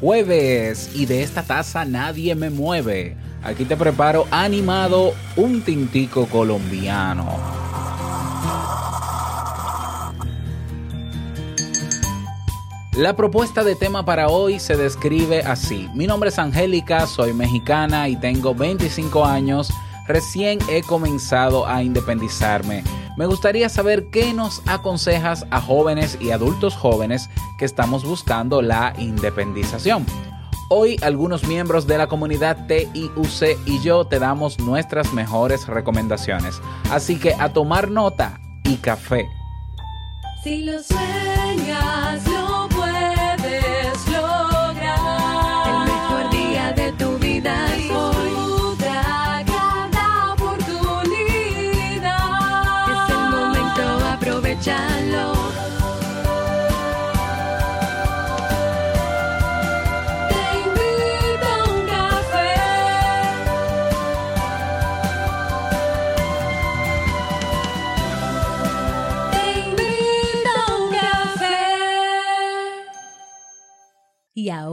jueves y de esta taza nadie me mueve. Aquí te preparo animado un tintico colombiano. La propuesta de tema para hoy se describe así. Mi nombre es Angélica, soy mexicana y tengo 25 años. Recién he comenzado a independizarme. Me gustaría saber qué nos aconsejas a jóvenes y adultos jóvenes que estamos buscando la independización. Hoy algunos miembros de la comunidad TIUC y yo te damos nuestras mejores recomendaciones. Así que a tomar nota y café. Si lo sueñas,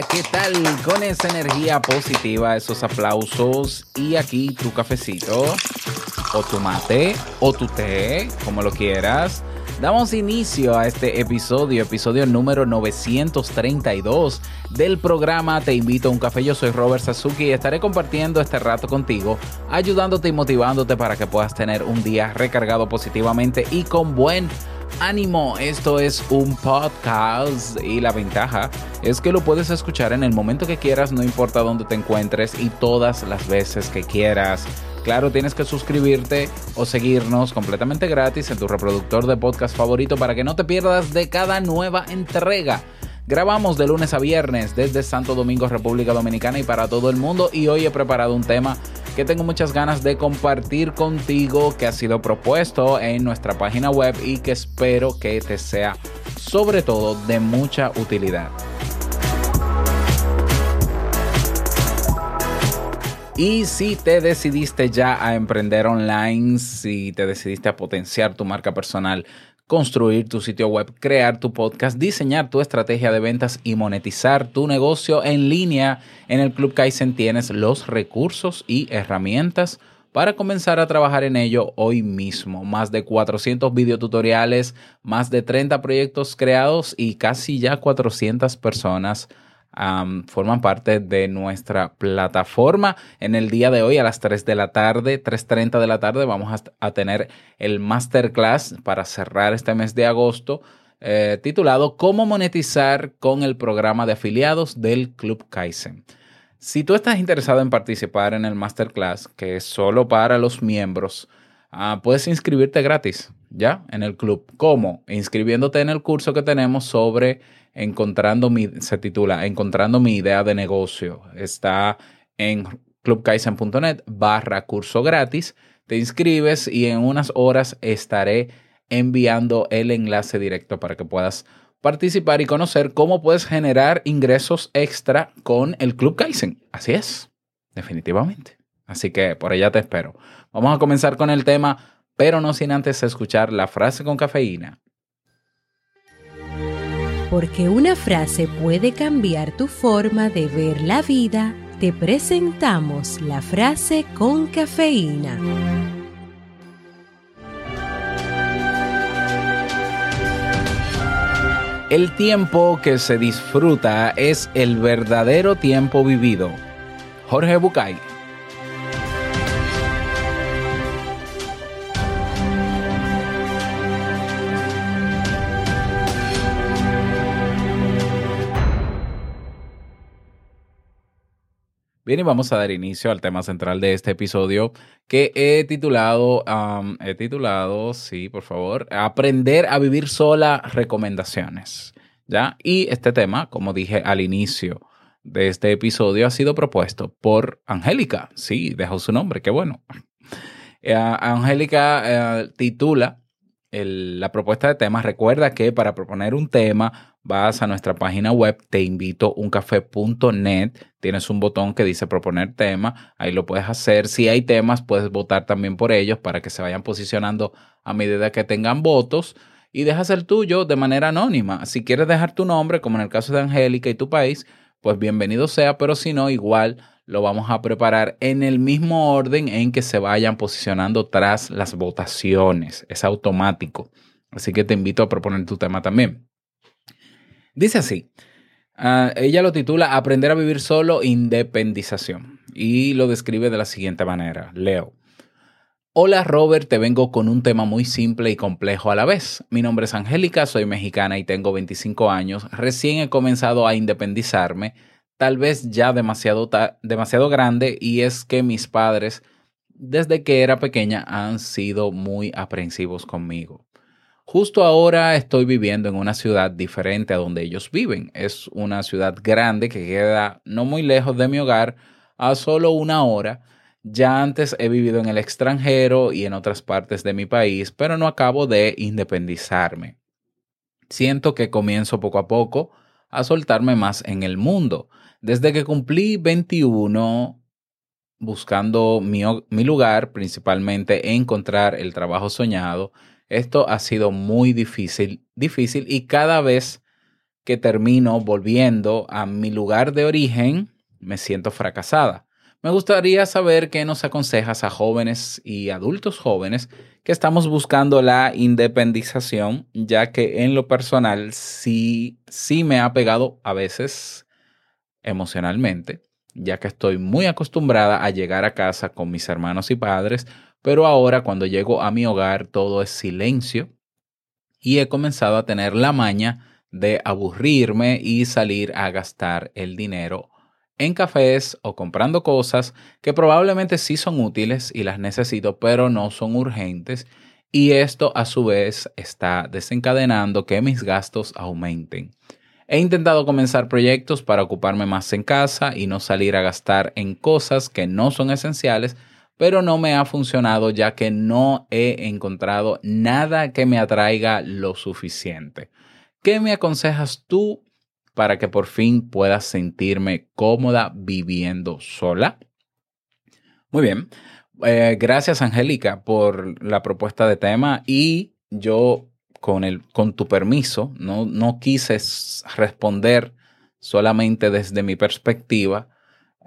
¿Qué tal? Con esa energía positiva, esos aplausos y aquí tu cafecito o tu mate o tu té, como lo quieras. Damos inicio a este episodio, episodio número 932 del programa Te invito a un café. Yo soy Robert Sasuki y estaré compartiendo este rato contigo, ayudándote y motivándote para que puedas tener un día recargado positivamente y con buen ánimo. Esto es un podcast y la ventaja es que lo puedes escuchar en el momento que quieras, no importa dónde te encuentres y todas las veces que quieras. Claro, tienes que suscribirte o seguirnos completamente gratis en tu reproductor de podcast favorito para que no te pierdas de cada nueva entrega. Grabamos de lunes a viernes desde Santo Domingo, República Dominicana y para todo el mundo y hoy he preparado un tema que tengo muchas ganas de compartir contigo que ha sido propuesto en nuestra página web y que espero que te sea sobre todo de mucha utilidad. Y si te decidiste ya a emprender online, si te decidiste a potenciar tu marca personal, construir tu sitio web, crear tu podcast, diseñar tu estrategia de ventas y monetizar tu negocio en línea, en el Club Kaizen tienes los recursos y herramientas para comenzar a trabajar en ello hoy mismo. Más de 400 videotutoriales, más de 30 proyectos creados y casi ya 400 personas forman parte de nuestra plataforma. En el día de hoy a las 3 de la tarde, 3.30 de la tarde, vamos a, a tener el masterclass para cerrar este mes de agosto. eh, titulado Cómo monetizar con el programa de afiliados del Club Kaizen. Si tú estás interesado en participar en el masterclass, que es solo para los miembros, ah, puedes inscribirte gratis, ¿ya? En el club. ¿Cómo? Inscribiéndote en el curso que tenemos sobre encontrando mi, se titula Encontrando mi idea de negocio. Está en clubkaizen.net barra curso gratis. Te inscribes y en unas horas estaré enviando el enlace directo para que puedas participar y conocer cómo puedes generar ingresos extra con el Club Kaizen. Así es, definitivamente. Así que por allá te espero. Vamos a comenzar con el tema, pero no sin antes escuchar la frase con cafeína. Porque una frase puede cambiar tu forma de ver la vida, te presentamos la frase con cafeína. El tiempo que se disfruta es el verdadero tiempo vivido. Jorge Bucay. Bien, y vamos a dar inicio al tema central de este episodio que he titulado, um, he titulado, sí, por favor, Aprender a vivir sola, recomendaciones. ¿ya? Y este tema, como dije al inicio de este episodio, ha sido propuesto por Angélica. Sí, dejó su nombre, qué bueno. Eh, Angélica eh, titula el- la propuesta de temas. Recuerda que para proponer un tema vas a nuestra página web teinvitouncafé.net. Tienes un botón que dice proponer tema. Ahí lo puedes hacer. Si hay temas, puedes votar también por ellos para que se vayan posicionando a medida que tengan votos. Y dejas el tuyo de manera anónima. Si quieres dejar tu nombre, como en el caso de Angélica y tu país, pues bienvenido sea, pero si no, igual lo vamos a preparar en el mismo orden en que se vayan posicionando tras las votaciones. Es automático. Así que te invito a proponer tu tema también. Dice así. ah, ella lo titula Aprender a vivir solo, independización. Y lo describe de la siguiente manera. Leo. Hola Robert, te vengo con un tema muy simple y complejo a la vez. Mi nombre es Angélica, soy mexicana y tengo 25 años. Recién he comenzado a independizarme, tal vez ya demasiado, demasiado grande, y es que mis padres, desde que era pequeña, han sido muy aprensivos conmigo. Justo ahora estoy viviendo en una ciudad diferente a donde ellos viven. Es una ciudad grande que queda no muy lejos de mi hogar, a solo una hora. Ya antes he vivido en el extranjero y en otras partes de mi país, pero no acabo de independizarme. Siento que comienzo poco a poco a soltarme más en el mundo. Desde que cumplí 21, buscando mi, mi lugar, principalmente encontrar el trabajo soñado, esto ha sido muy difícil, difícil y cada vez que termino volviendo a mi lugar de origen, me siento fracasada. Me gustaría saber qué nos aconsejas a jóvenes y adultos jóvenes que estamos buscando la independización, ya que en lo personal sí, sí me ha pegado a veces emocionalmente, ya que estoy muy acostumbrada a llegar a casa con mis hermanos y padres, pero ahora cuando llego a mi hogar todo es silencio y he comenzado a tener la maña de aburrirme y salir a gastar el dinero en cafés o comprando cosas que probablemente sí son útiles y las necesito, pero no son urgentes. Y esto a su vez está desencadenando que mis gastos aumenten. He intentado comenzar proyectos para ocuparme más en casa y no salir a gastar en cosas que no son esenciales, pero no me ha funcionado ya que no he encontrado nada que me atraiga lo suficiente. ¿Qué me aconsejas tú para que por fin pueda sentirme cómoda viviendo sola? Muy bien. Eh, gracias, Angélica, por la propuesta de tema y yo, con, el, con tu permiso, no, no quise responder solamente desde mi perspectiva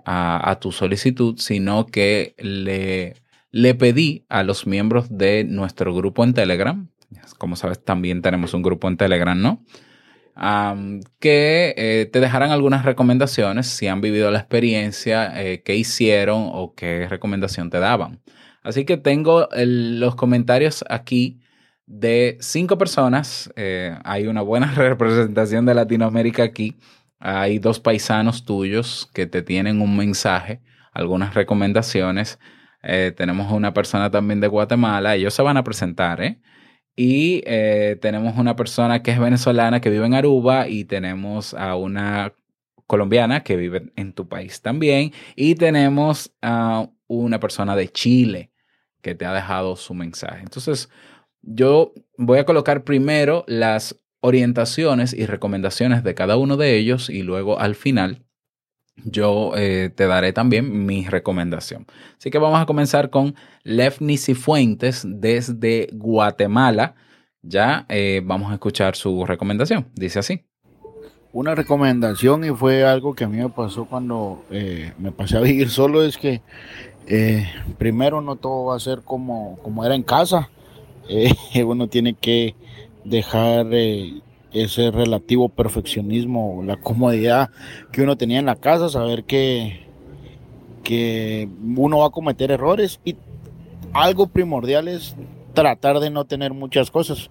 a, a tu solicitud, sino que le, le pedí a los miembros de nuestro grupo en Telegram, como sabes, también tenemos un grupo en Telegram, ¿no? Am, que eh, te dejaran algunas recomendaciones si han vivido la experiencia, eh, qué hicieron o qué recomendación te daban. Así que tengo el- los comentarios aquí de cinco personas. eh, hay una buena representación de Latinoamérica aquí. Hay dos paisanos tuyos que te tienen un mensaje, algunas recomendaciones. Eh, tenemos una persona también de Guatemala. Ellos se van a presentar, ¿eh? Y eh, tenemos una persona que es venezolana que vive en Aruba y tenemos a una colombiana que vive en tu país también. Y tenemos a una persona de Chile que te ha dejado su mensaje. Entonces, yo voy a colocar primero las orientaciones y recomendaciones de cada uno de ellos y luego al final yo eh, te daré también mi recomendación. Así que vamos a comenzar con Lefni Cifuentes desde Guatemala. Ya eh, vamos a escuchar su recomendación. Dice así. Una recomendación y fue algo que a mí me pasó cuando eh, me pasé a vivir solo es que primero no todo va a ser como, como era en casa. Uno tiene que dejar eh, ese relativo perfeccionismo, la comodidad que uno tenía en la casa, saber que, que uno va a cometer errores y algo primordial es tratar de no tener muchas cosas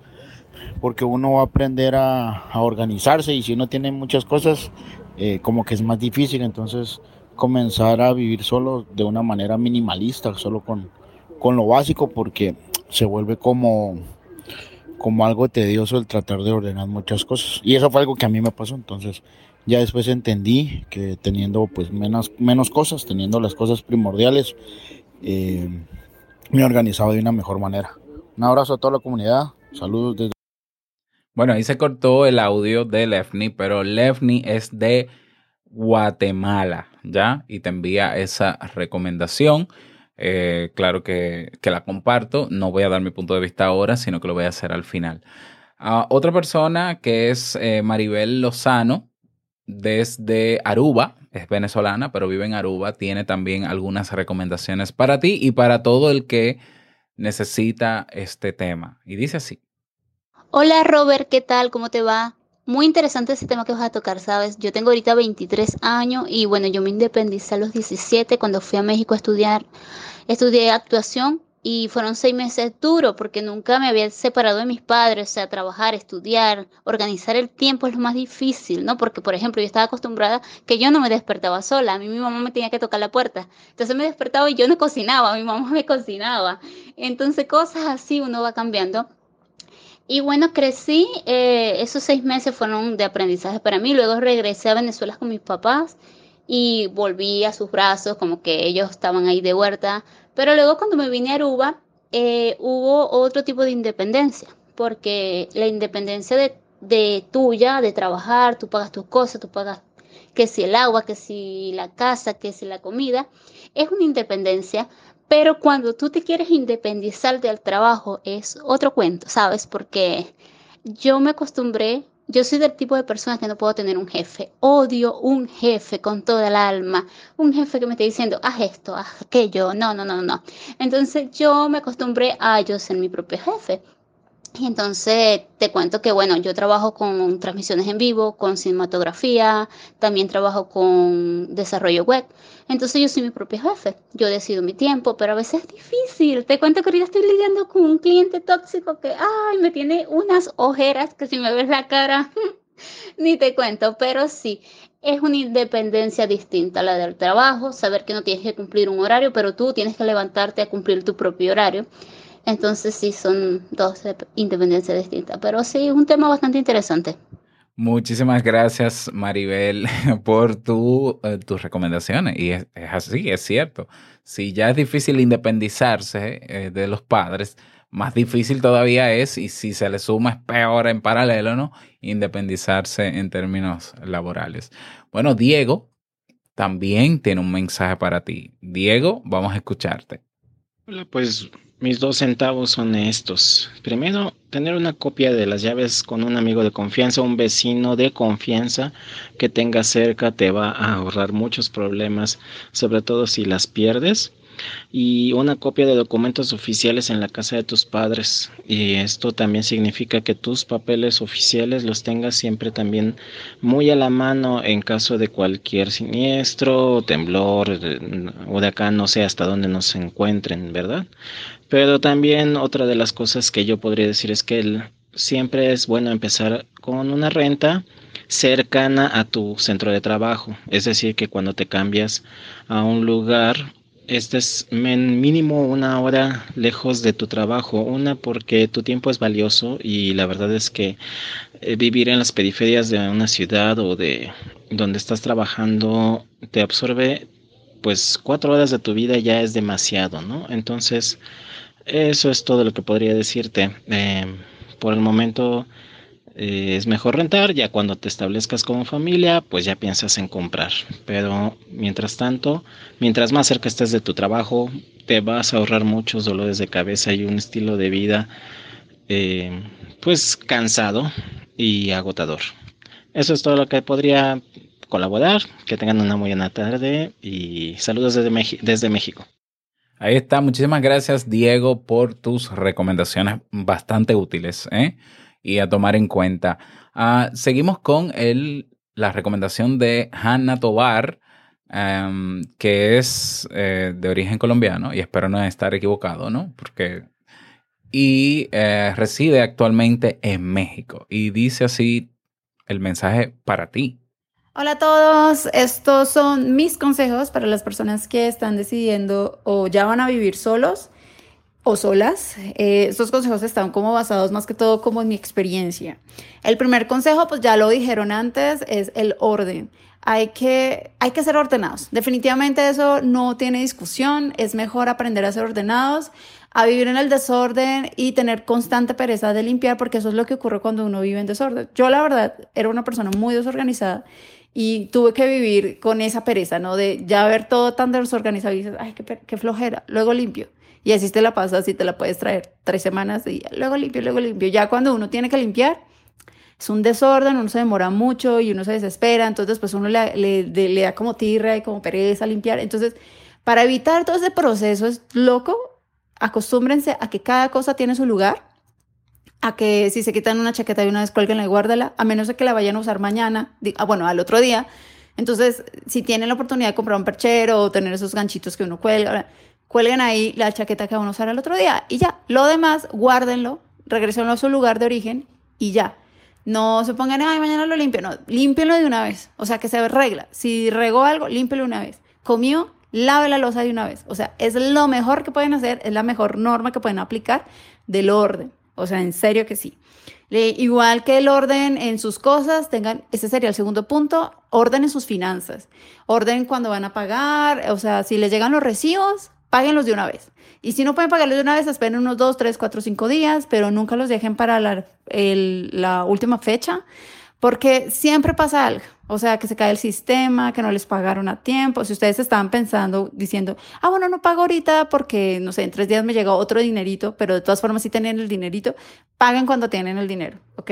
porque uno va a aprender a, a organizarse y si uno tiene muchas cosas, eh, como que es más difícil, entonces comenzar a vivir solo de una manera minimalista, solo con, con lo básico, porque se vuelve como, como algo tedioso el tratar de ordenar muchas cosas. Y eso fue algo que a mí me pasó. Entonces, ya después entendí que teniendo pues menos, menos cosas, teniendo las cosas primordiales, eh, me organizaba de una mejor manera. Un abrazo a toda la comunidad. Saludos desde Bueno, ahí se cortó el audio de Lefni, pero Lefni es de Guatemala, ¿ya? Y te envía esa recomendación. Eh, claro que, que la comparto. No voy a dar mi punto de vista ahora, sino que lo voy a hacer al final. Ah, otra persona que es eh, Maribel Lozano, desde Aruba, es venezolana, pero vive en Aruba, tiene también algunas recomendaciones para ti y para todo el que necesita este tema. Y dice así. Hola Robert, ¿qué tal? ¿Cómo te va? Muy interesante ese tema que vas a tocar, ¿sabes? Yo tengo ahorita 23 años y bueno, yo me independicé a los 17 cuando fui a México a estudiar. Estudié actuación y fueron seis meses duros porque nunca me había separado de mis padres, o sea, trabajar, estudiar, organizar el tiempo es lo más difícil, ¿no? Porque, por ejemplo, yo estaba acostumbrada que yo no me despertaba sola, a mí mi mamá me tenía que tocar la puerta, entonces me despertaba y yo no cocinaba, mi mamá me cocinaba. Entonces, cosas así uno va cambiando. Y bueno, crecí, eh, esos seis meses fueron de aprendizaje para mí, luego regresé a Venezuela con mis papás y volví a sus brazos, como que ellos estaban ahí de huerta, pero luego cuando me vine a Aruba, eh, hubo otro tipo de independencia, porque la independencia de, de tuya, de trabajar, tú pagas tus cosas, tú pagas que si el agua, que si la casa, que si la comida, es una independencia, pero cuando tú te quieres independizar del trabajo es otro cuento, ¿sabes? Porque yo me acostumbré, yo soy del tipo de persona que no puedo tener un jefe. Odio un jefe con toda el alma. Un jefe que me esté diciendo, haz esto, haz aquello. No, no, no, no. Entonces yo me acostumbré a yo ser mi propio jefe. Y entonces te cuento que, bueno, yo trabajo con transmisiones en vivo, con cinematografía, también trabajo con desarrollo web. Entonces yo soy mi propio jefe, yo decido mi tiempo, pero a veces es difícil. Te cuento que ahorita estoy lidiando con un cliente tóxico que, ay, me tiene unas ojeras que si me ves la cara, ni te cuento, pero sí, es una independencia distinta la del trabajo, saber que no tienes que cumplir un horario, pero tú tienes que levantarte a cumplir tu propio horario. Entonces sí, son dos independencias distintas, pero sí, es un tema bastante interesante. Muchísimas gracias, Maribel, por tu, eh, tus recomendaciones. Y es, es así, es cierto. Si ya es difícil independizarse eh, de los padres, más difícil todavía es, y si se le suma es peor en paralelo, ¿no? Independizarse en términos laborales. Bueno, Diego también tiene un mensaje para ti. Diego, vamos a escucharte. Hola, pues mis dos centavos son estos. Primero, tener una copia de las llaves con un amigo de confianza, un vecino de confianza que tengas cerca, te va a ahorrar muchos problemas, sobre todo si las pierdes. Y una copia de documentos oficiales en la casa de tus padres. Y esto también significa que tus papeles oficiales los tengas siempre también muy a la mano en caso de cualquier siniestro, temblor o de acá no sé hasta dónde nos encuentren, ¿verdad? Pero también otra de las cosas que yo podría decir es que siempre es bueno empezar con una renta cercana a tu centro de trabajo. Es decir, que cuando te cambias a un lugar, estés mínimo una hora lejos de tu trabajo. Una porque tu tiempo es valioso y la verdad es que eh, vivir en las periferias de una ciudad o de donde estás trabajando te absorbe pues cuatro horas de tu vida ya es demasiado, ¿no? Entonces, eso es todo lo que podría decirte. Eh, por el momento eh, es mejor rentar, ya cuando te establezcas como familia, pues ya piensas en comprar. Pero mientras tanto, mientras más cerca estés de tu trabajo, te vas a ahorrar muchos dolores de cabeza y un estilo de vida eh, pues cansado y agotador. Eso es todo lo que podría colaborar. Que tengan una muy buena tarde y saludos desde, desde México. Ahí está. Muchísimas gracias, Diego, por tus recomendaciones bastante útiles ¿eh? Y a tomar en cuenta. Ah, seguimos con el, la recomendación de Hanna Tobar, em, que es eh, de origen colombiano y espero no estar equivocado, ¿no? Porque. Y eh, reside actualmente en México. Y dice así el mensaje para ti. Hola a todos, estos son mis consejos para las personas que están decidiendo o ya van a vivir solos o solas. Eh, estos consejos están como basados más que todo como en mi experiencia. El primer consejo, pues ya lo dijeron antes, es el orden. Hay que, hay que ser ordenados. Definitivamente eso no tiene discusión. Es mejor aprender a ser ordenados, a vivir en el desorden y tener constante pereza de limpiar, porque eso es lo que ocurre cuando uno vive en desorden. Yo la verdad era una persona muy desorganizada y tuve que vivir con esa pereza, ¿no? De ya ver todo tan desorganizado y dices, ay, qué, qué flojera, luego limpio. Y así te la pasas y te la puedes traer tres semanas y luego limpio, luego limpio. Ya cuando uno tiene que limpiar, es un desorden, uno se demora mucho y uno se desespera, entonces pues uno le, le, da como tirra y como pereza limpiar. Entonces, para evitar todo ese proceso es loco, acostúmbrense a que cada cosa tiene su lugar, a que si se quitan una chaqueta de una vez, cuélguenla y guárdala, a menos de que la vayan a usar mañana, ah, bueno, al otro día. Entonces, si tienen la oportunidad de comprar un perchero o tener esos ganchitos que uno cuelga, cuelguen ahí la chaqueta que van a usar el otro día y ya. Lo demás, guárdenlo, regresenlo a su lugar de origen y ya. No se pongan, ay, mañana lo limpio. No, límpienlo de una vez. O sea, que se regla. Si regó algo, límpielo una vez. Comió, lave la losa de una vez. O sea, es lo mejor que pueden hacer, es la mejor norma que pueden aplicar del orden. O sea, en serio que sí. Le, igual que el orden en sus cosas, tengan, ese sería el segundo punto, orden en sus finanzas. Orden cuando van a pagar, o sea, si les llegan los recibos, páguenlos de una vez. Y si no pueden pagarlos de una vez, esperen unos 2, 3, 4, 5 días, pero nunca los dejen para la, la última fecha, porque siempre pasa algo. O sea, que se cae el sistema, que no les pagaron a tiempo. Si ustedes estaban pensando, diciendo, ah, bueno, no pago ahorita porque, no sé, en tres días me llega otro dinerito, pero de todas formas sí tienen el dinerito, paguen cuando tienen el dinero, ¿ok?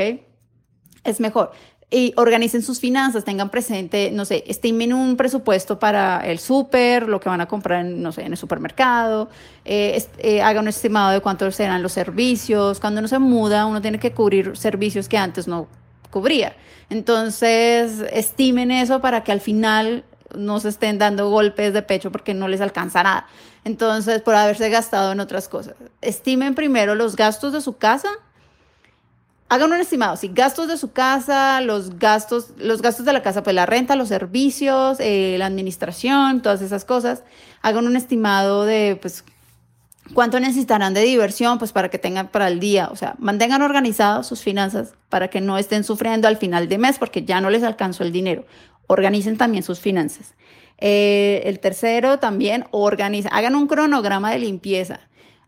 Es mejor y organicen sus finanzas, tengan presente, no sé, estimen un presupuesto para el súper, lo que van a comprar, no sé, en el supermercado, eh, eh, hagan un estimado de cuántos serán los servicios. Cuando uno se muda, uno tiene que cubrir servicios que antes no cubría. Entonces, estimen eso para que al final no se estén dando golpes de pecho porque no les alcanza nada. Entonces, por haberse gastado en otras cosas. Estimen primero los gastos de su casa hagan un estimado, si gastos de su casa, los gastos, los gastos de la casa, pues la renta, los servicios, eh, la administración, todas esas cosas, hagan un estimado de, pues, cuánto necesitarán de diversión, pues, para que tengan para el día, o sea, mantengan organizadas sus finanzas para que no estén sufriendo al final de mes porque ya no les alcanzó el dinero. Organicen también sus finanzas. Eh, el tercero también, organiza, hagan un cronograma de limpieza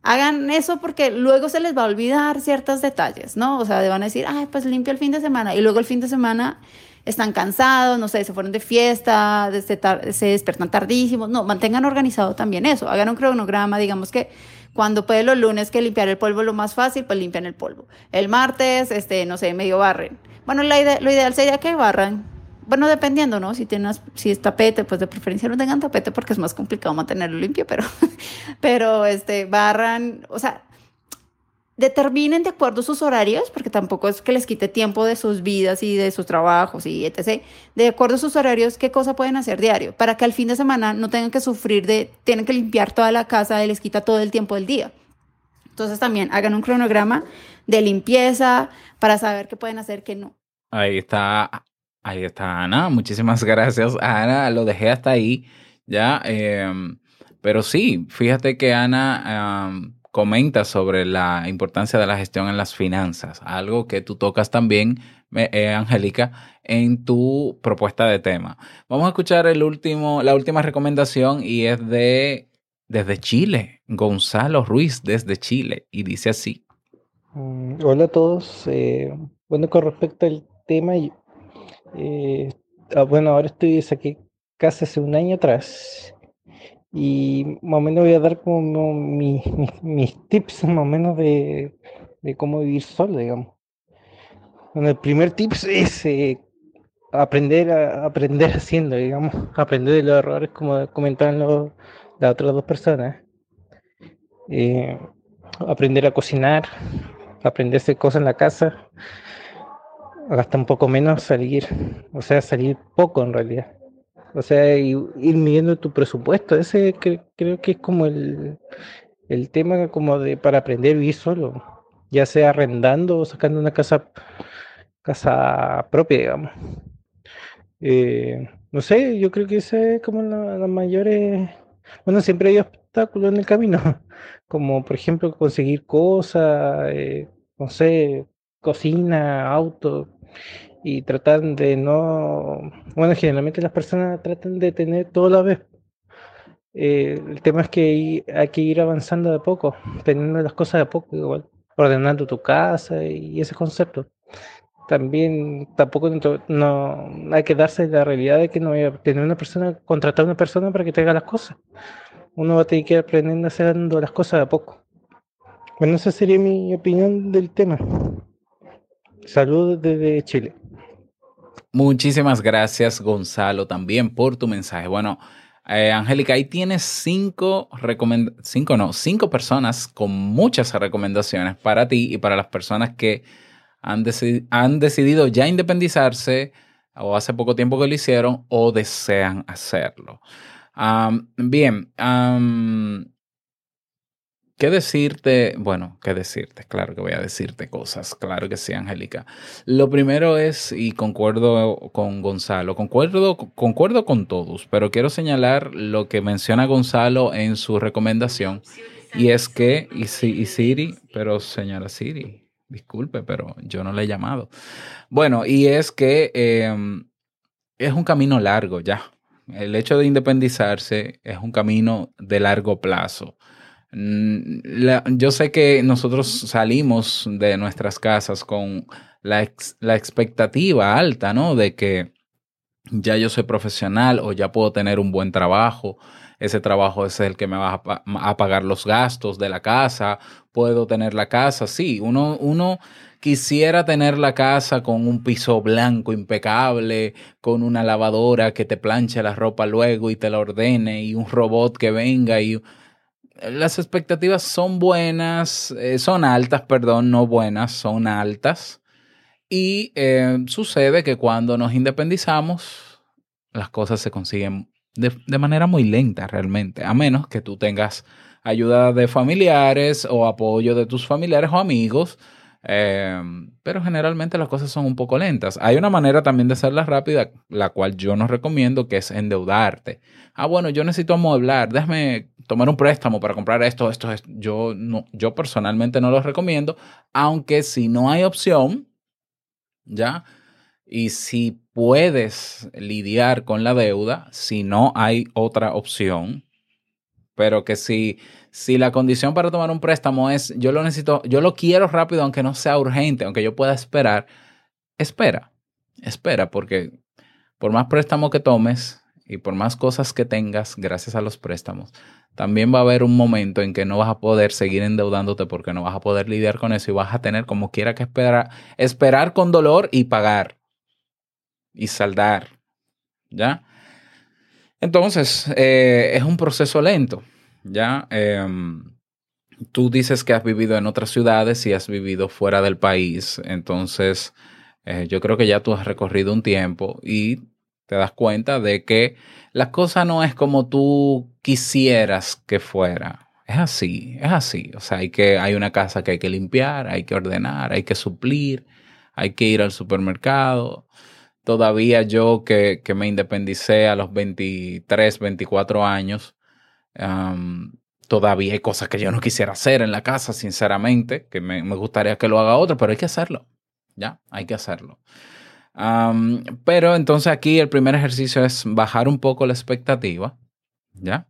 hagan eso porque luego se les va a olvidar ciertos detalles, ¿no? O sea, van a decir, ay, pues limpio el fin de semana y luego el fin de semana están cansados, no sé, se fueron de fiesta, se, se despertan tardísimos. No, mantengan organizado también eso. Hagan un cronograma, digamos que cuando puede los lunes que limpiar el polvo lo más fácil, pues limpian el polvo. El martes, este, no sé, medio barren. Bueno, la lo ideal sería que barran bueno, dependiendo, ¿no? Si tienes, si es tapete, pues de preferencia no tengan tapete porque es más complicado mantenerlo limpio, pero, pero este, barran, o sea, determinen de acuerdo sus horarios, porque tampoco es que les quite tiempo de sus vidas y de sus trabajos y etc. De acuerdo a sus horarios, qué cosa pueden hacer diario, para que al fin de semana no tengan que sufrir de, tienen que limpiar toda la casa y les quita todo el tiempo del día. Entonces también hagan un cronograma de limpieza para saber qué pueden hacer, qué no. Ahí está Ahí está Ana. Muchísimas gracias, Ana. Lo dejé hasta ahí ya. Em, pero sí, fíjate que Ana em, comenta sobre la importancia de la gestión en las finanzas, algo que tú tocas también, eh, Angélica, en tu propuesta de tema. Vamos a escuchar la última recomendación y es de desde Chile, Gonzalo Ruiz desde Chile, y dice así. Mm, Hola a todos. eh, bueno, con respecto al tema, eh, ah, bueno, ahora estoy saqué casi hace un año atrás y más o menos voy a dar como mi- mi- mis tips más o menos de, de cómo vivir solo, digamos. Bueno, el primer tips es eh, aprender a aprender haciendo, digamos, aprender de los errores como comentaban los- las otras dos personas. Eh, aprender a cocinar, aprender a hacer cosas en la casa, gastar un poco menos, salir, o sea, salir poco en realidad. O sea, ir midiendo tu presupuesto, ese cre- creo que es como el, el tema como de para aprender a vivir solo, ya sea arrendando o sacando una casa, casa propia, digamos. Eh, no sé, yo creo que esa es como la, mayores, bueno, siempre hay obstáculos en el camino, como por ejemplo conseguir cosas, eh, no sé, cocina, auto, y tratan de no, bueno, generalmente las personas tratan de tener todo a la vez. Eh, el tema es que hay, que ir avanzando de poco, teniendo las cosas de poco, igual, ordenando tu casa y ese concepto. También tampoco no hay que darse la realidad de que no voy a tener una persona, contratar a una persona para que te haga las cosas. Uno va a tener que ir aprendiendo haciendo las cosas de a poco. Bueno, esa sería mi opinión del tema. Saludos desde Chile. Muchísimas gracias, Gonzalo, también por tu mensaje. Bueno, eh, Angélica, ahí tienes cinco cinco no, cinco personas con muchas recomendaciones para ti y para las personas que han, han decidido ya independizarse o hace poco tiempo que lo hicieron o desean hacerlo. Bien, ¿qué decirte? Bueno, ¿qué decirte? Claro que voy a decirte cosas, claro que sí, Angélica. Lo primero es, y concuerdo con Gonzalo, concuerdo, concuerdo con todos, pero quiero señalar lo que menciona Gonzalo en su recomendación, y es que, y, y Siri, pero señora Siri, disculpe, pero yo no le he llamado. Bueno, y es que eh, es un camino largo ya. El hecho de independizarse es un camino de largo plazo. Mm, yo sé que nosotros salimos de nuestras casas con la, ex- la expectativa alta, ¿no? De que ya yo soy profesional o ya puedo tener un buen trabajo. Ese trabajo es el que me va a, a pagar los gastos de la casa. Puedo tener la casa. Sí, uno, uno quisiera tener la casa con un piso blanco impecable, con una lavadora que te planche la ropa luego y te la ordene y un robot que venga y las expectativas son buenas, eh, son altas, perdón, no buenas, son altas. Y eh, sucede que cuando nos independizamos, las cosas se consiguen de, de manera muy lenta realmente, a menos que tú tengas ayuda de familiares o apoyo de tus familiares o amigos. Eh, pero generalmente las cosas son un poco lentas. Hay una manera también de hacerlas rápida, la cual yo no recomiendo, que es endeudarte. Ah, bueno, yo necesito amueblar, déjame tomar un préstamo para comprar esto, esto, esto. Yo, no, yo personalmente no lo recomiendo, aunque si no hay opción, ¿ya? Y si puedes lidiar con la deuda, si no hay otra opción, pero que si, si la condición para tomar un préstamo es yo lo necesito, yo lo quiero rápido, aunque no sea urgente, aunque yo pueda esperar, espera, espera, porque por más préstamo que tomes y por más cosas que tengas gracias a los préstamos, también va a haber un momento en que no vas a poder seguir endeudándote porque no vas a poder lidiar con eso y vas a tener como quiera que esperar, esperar con dolor y pagar y saldar, ¿ya? Entonces, eh, es un proceso lento, ¿ya? Em, tú dices que has vivido en otras ciudades y has vivido fuera del país, entonces eh, yo creo que ya tú has recorrido un tiempo y te das cuenta de que la cosa no es como tú quisieras que fuera. Es así, es así. O sea, hay, que, hay una casa que hay que limpiar, hay que ordenar, hay que suplir, hay que ir al supermercado. Todavía yo que, que me independicé a los 23, 24 años, um, todavía hay cosas que yo no quisiera hacer en la casa, sinceramente, que me, me gustaría que lo haga otro, pero hay que hacerlo. Ya, hay que hacerlo. Pero entonces aquí el primer ejercicio es bajar un poco la expectativa, ¿ya?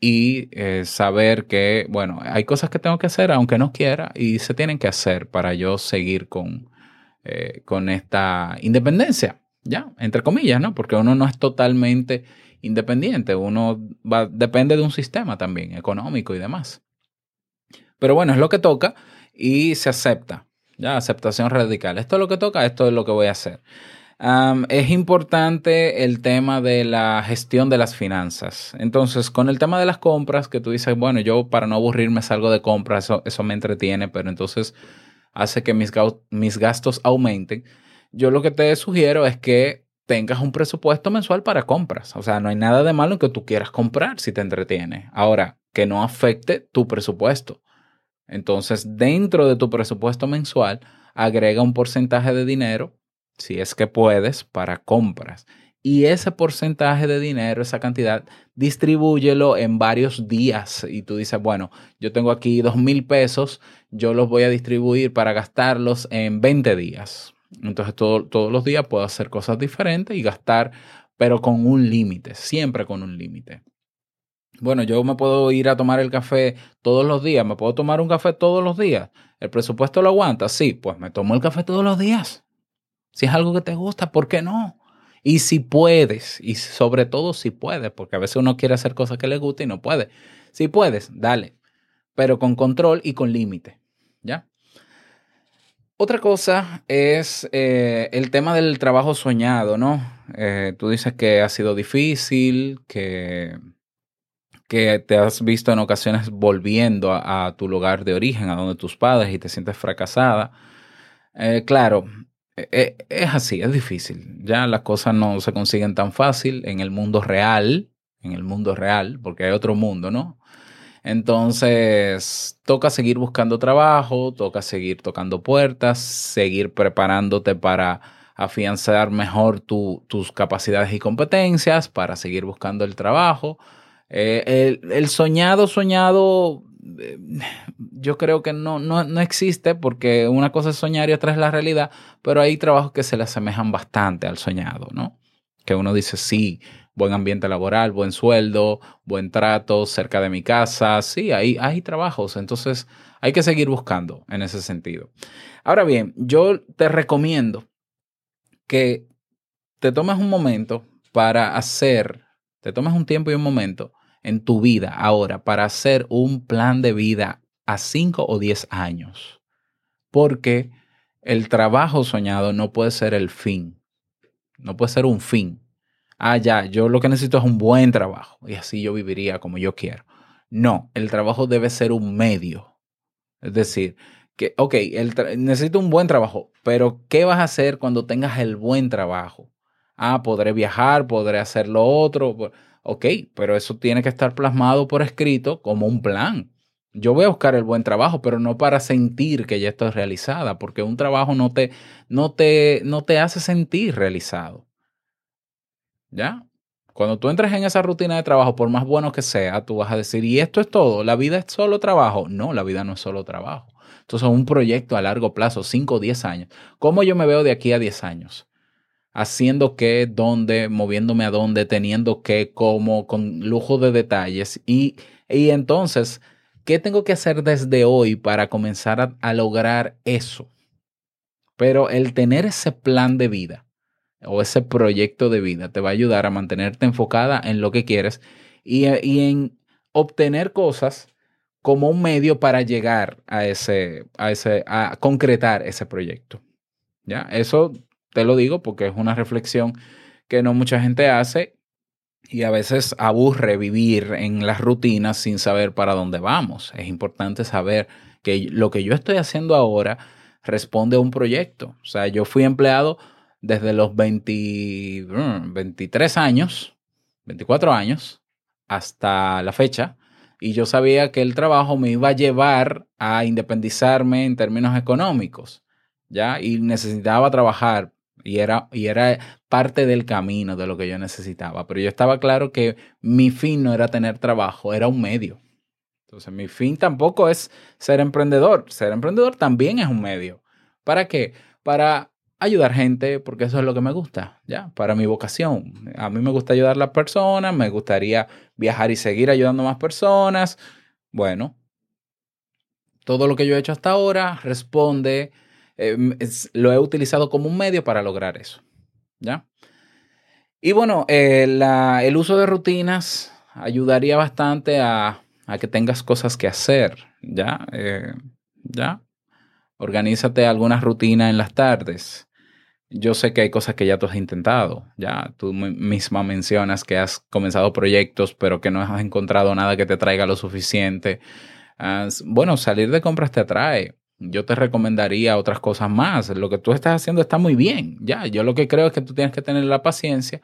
Y eh, saber que, bueno, hay cosas que tengo que hacer aunque no quiera y se tienen que hacer para yo seguir con, eh, con esta independencia, ¿ya? Entre comillas, ¿no? Porque uno no es totalmente independiente, uno depende de un sistema también económico y demás. Pero bueno, es lo que toca y se acepta, ya, aceptación radical. Esto es lo que toca, esto es lo que voy a hacer. Es importante el tema de la gestión de las finanzas. Entonces, con el tema de las compras, que tú dices, bueno, yo para no aburrirme salgo de compras, eso, me entretiene, pero entonces hace que mis gastos aumenten. Yo lo que te sugiero es que tengas un presupuesto mensual para compras. O sea, no hay nada de malo en que tú quieras comprar si te entretiene. Ahora, que no afecte tu presupuesto. Entonces, dentro de tu presupuesto mensual, agrega un porcentaje de dinero, si es que puedes, para compras. y ese porcentaje de dinero, esa cantidad, distribúyelo en varios días. Y tú dices, bueno, yo tengo aquí dos mil pesos, yo los voy a distribuir para gastarlos en 20 días. Entonces todo- todos los días puedo hacer cosas diferentes y gastar, pero con un límite, siempre con un límite. Bueno, yo me puedo ir a tomar el café todos los días, me puedo tomar un café todos los días. ¿El presupuesto lo aguanta? Sí, pues me tomo el café todos los días. Si es algo que te gusta, ¿por qué no? Y si puedes, y sobre todo si puedes, porque a veces uno quiere hacer cosas que le gusta y no puede. Si puedes, dale, pero con control y con límite, ¿ya? Otra cosa es eh, el tema del trabajo soñado, ¿no? Eh, tú dices que ha sido difícil, que, que te has visto en ocasiones volviendo a, tu lugar de origen, a donde tus padres, y te sientes fracasada. Eh, claro, eh, eh, es así, es difícil. Ya las cosas no se consiguen tan fácil en el mundo real, en el mundo real, porque hay otro mundo, ¿no? Entonces, toca seguir buscando trabajo, toca seguir tocando puertas, seguir preparándote para afianzar mejor tu- tus capacidades y competencias, para seguir buscando el trabajo. Eh, el, el soñado, soñado, eh, yo creo que no, no, no existe porque una cosa es soñar y otra es la realidad, pero hay trabajos que se le asemejan bastante al soñado, ¿no? Que uno dice, sí, buen ambiente laboral, buen sueldo, buen trato, cerca de mi casa, sí, hay, hay trabajos, entonces hay que seguir buscando en ese sentido. Ahora bien, yo te recomiendo que te tomes un momento para hacer, te tomes un tiempo y un momento en tu vida ahora para hacer un plan de vida a 5 o 10 años. Porque el trabajo soñado no puede ser el fin, no puede ser un fin. Ah, ya, yo lo que necesito es un buen trabajo y así yo viviría como yo quiero. No, el trabajo debe ser un medio. Es decir, que, ok, necesito un buen trabajo, pero ¿qué vas a hacer cuando tengas el buen trabajo? Ah, podré viajar, podré hacer lo otro. Ok, pero eso tiene que estar plasmado por escrito como un plan. Yo voy a buscar el buen trabajo, pero no para sentir que ya estoy realizada, porque un trabajo no te, no te, no te hace sentir realizado. ¿Ya? Cuando tú entres en esa rutina de trabajo, por más bueno que sea, tú vas a decir, ¿y esto es todo? ¿La vida es solo trabajo? No, la vida no es solo trabajo. Entonces, un proyecto a largo plazo, 5 o 10 años. ¿Cómo yo me veo de aquí a 10 años? Haciendo qué, dónde, moviéndome a dónde, teniendo qué, cómo, con lujo de detalles. Y, y entonces, ¿qué tengo que hacer desde hoy para comenzar a lograr eso? Pero el tener ese plan de vida o ese proyecto de vida te va a ayudar a mantenerte enfocada en lo que quieres y, y en obtener cosas como un medio para llegar a ese, a ese, a concretar ese proyecto. ¿Ya? Eso te lo digo porque es una reflexión que no mucha gente hace y a veces aburre vivir en las rutinas sin saber para dónde vamos. Es importante saber que lo que yo estoy haciendo ahora responde a un proyecto. O sea, yo fui empleado desde los 20, mm, 23 años, 24 años, hasta la fecha, y yo sabía que el trabajo me iba a llevar a independizarme en términos económicos, ¿ya? Y necesitaba trabajar, y era, y era parte del camino de lo que yo necesitaba, pero yo estaba claro que mi fin no era tener trabajo, era un medio. Entonces, mi fin tampoco es ser emprendedor, ser emprendedor también es un medio. ¿Para qué? Para ayudar gente, porque eso es lo que me gusta, ¿ya? Para mi vocación. A mí me gusta ayudar a las personas, me gustaría viajar y seguir ayudando a más personas. Bueno, todo lo que yo he hecho hasta ahora responde, es- lo he utilizado como un medio para lograr eso, ¿ya? Y bueno, eh, el uso de rutinas ayudaría bastante a, a que tengas cosas que hacer, ¿ya? Eh, ¿Ya? Organízate algunas rutinas en las tardes. Yo sé que hay cosas que ya tú has intentado, ya tú mi- misma mencionas que has comenzado proyectos, pero que no has encontrado nada que te traiga lo suficiente. Bueno, salir de compras te atrae. Yo te recomendaría otras cosas más. Lo que tú estás haciendo está muy bien, ya. Yo lo que creo es que tú tienes que tener la paciencia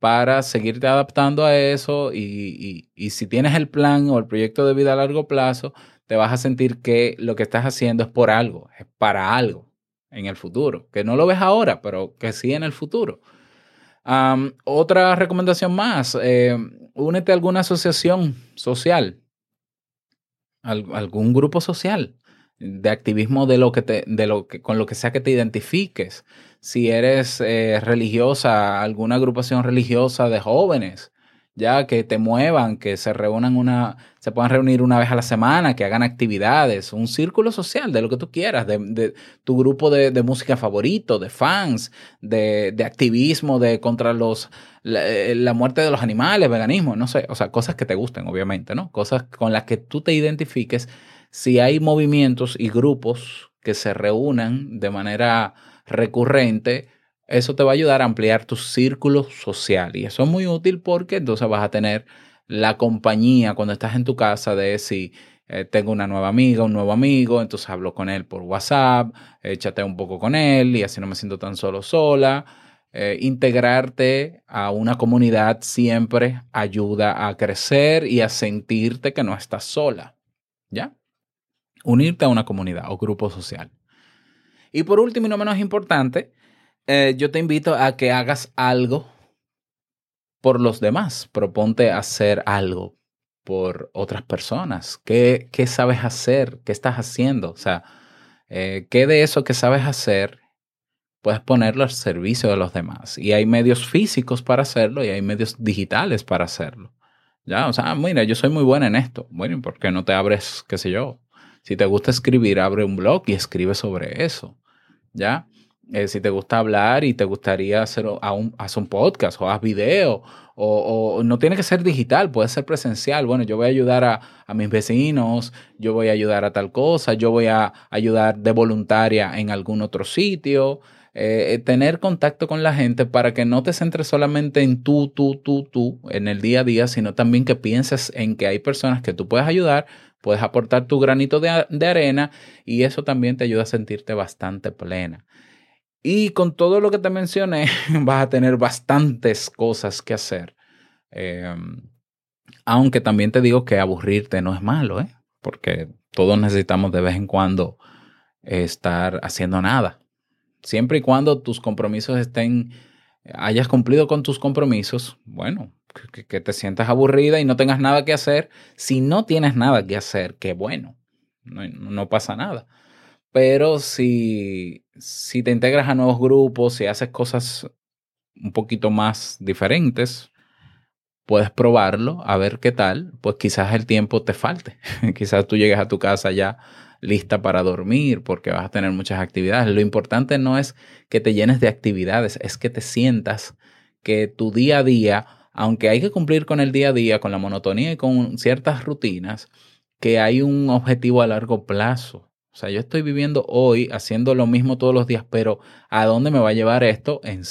para seguirte adaptando a eso y, y- y si tienes el plan o el proyecto de vida a largo plazo, te vas a sentir que lo que estás haciendo es por algo, es para algo en el futuro, que no lo ves ahora, pero que sí en el futuro. Otra recomendación más, eh, únete a alguna asociación social, al- algún grupo social de activismo de lo que te, de lo que, con lo que sea que te identifiques. Si eres eh, religiosa, alguna agrupación religiosa de jóvenes, ya que te muevan, que se reúnan una, se puedan reunir una vez a la semana, que hagan actividades, un círculo social de lo que tú quieras, de, tu grupo de, música favorito, de fans, de, de activismo, de contra los la, eh, la muerte de los animales, veganismo, no sé, o sea, cosas que te gusten, obviamente, ¿no? Cosas con las que tú te identifiques. Si hay movimientos y grupos que se reúnan de manera recurrente, eso te va a ayudar a ampliar tu círculo social. Y eso es muy útil porque entonces vas a tener la compañía cuando estás en tu casa de si eh, tengo una nueva amiga, un nuevo amigo, entonces hablo con él por WhatsApp, eh, chateo un poco con él y así no me siento tan solo sola. Eh, integrarte a una comunidad siempre ayuda a crecer y a sentirte que no estás sola. ¿Ya? Unirte a una comunidad o grupo social. Y por último y no menos importante, eh, yo te invito a que hagas algo por los demás. Proponte hacer algo por otras personas. ¿Qué, qué sabes hacer? ¿Qué estás haciendo? O sea, eh, ¿qué de eso que sabes hacer puedes ponerlo al servicio de los demás? Y hay medios físicos para hacerlo y hay medios digitales para hacerlo. Ya, o sea, mira, yo soy muy buena en esto. Bueno, ¿y por qué no te abres, qué sé yo? Si te gusta escribir, abre un blog y escribe sobre eso. ¿Ya? Eh, si te gusta hablar y te gustaría hacer a un, un podcast o haz video o, no tiene que ser digital, puede ser presencial. Bueno, yo voy a ayudar a, a mis vecinos, yo voy a ayudar a tal cosa, yo voy a ayudar de voluntaria en algún otro sitio. Eh, tener contacto con la gente para que no te centres solamente en tú, tú, tú, tú en el día a día, sino también que pienses en que hay personas que tú puedes ayudar, puedes aportar tu granito de, de arena y eso también te ayuda a sentirte bastante plena. Y con todo lo que te mencioné, vas a tener bastantes cosas que hacer. Eh, aunque también te digo que aburrirte no es malo, ¿eh? porque todos necesitamos de vez en cuando estar haciendo nada. Siempre y cuando tus compromisos estén, hayas cumplido con tus compromisos, bueno, que, que te sientas aburrida y no tengas nada que hacer. Si no tienes nada que hacer, qué bueno, no, no pasa nada. Pero si, si te integras a nuevos grupos, si haces cosas un poquito más diferentes, puedes probarlo, a ver qué tal, pues quizás el tiempo te falte. quizás tú llegues a tu casa ya lista para dormir porque vas a tener muchas actividades. Lo importante no es que te llenes de actividades, es que te sientas que tu día a día, aunque hay que cumplir con el día a día, con la monotonía y con ciertas rutinas, que hay un objetivo a largo plazo. O sea, yo estoy viviendo hoy haciendo lo mismo todos los días, pero ¿a dónde me va a llevar esto en,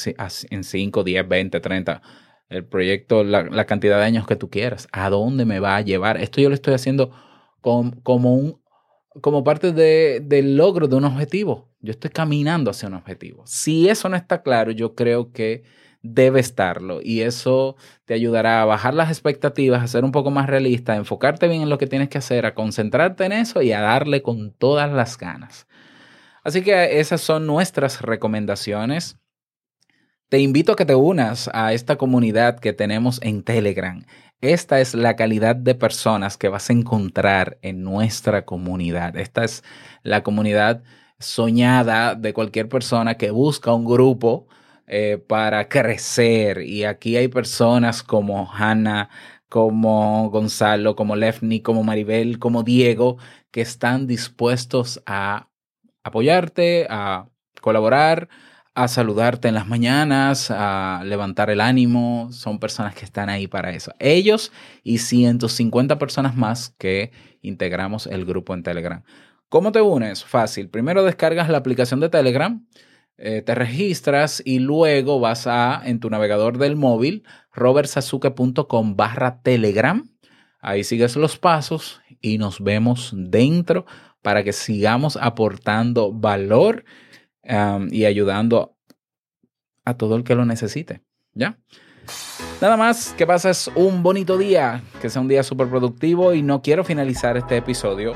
en 5, 10, 20, 30? El proyecto, la, cantidad de años que tú quieras. ¿A dónde me va a llevar? Esto yo lo estoy haciendo como, un, como parte de, del logro de un objetivo. Yo estoy caminando hacia un objetivo. Si eso no está claro, yo creo que debe estarlo y eso te ayudará a bajar las expectativas, a ser un poco más realista, a enfocarte bien en lo que tienes que hacer, a concentrarte en eso y a darle con todas las ganas. Así que esas son nuestras recomendaciones. Te invito a que te unas a esta comunidad que tenemos en Telegram. Esta es la calidad de personas que vas a encontrar en nuestra comunidad. Esta es la comunidad soñada de cualquier persona que busca un grupo eh, para crecer. Y aquí hay personas como Hannah, como Gonzalo, como Lefni, como Maribel, como Diego, que están dispuestos a apoyarte, a colaborar, a saludarte en las mañanas, a levantar el ánimo. Son personas que están ahí para eso. Ellos y 150 personas más que integramos el grupo en Telegram. ¿Cómo te unes? Fácil. Primero descargas la aplicación de Telegram eh, te registras y luego vas a, en tu navegador del móvil, robertsazuke.com barra telegram. Ahí sigues los pasos y nos vemos dentro para que sigamos aportando valor y ayudando a todo el que lo necesite. ¿Ya? Nada más, que pases un bonito día, que sea un día súper productivo y no quiero finalizar este episodio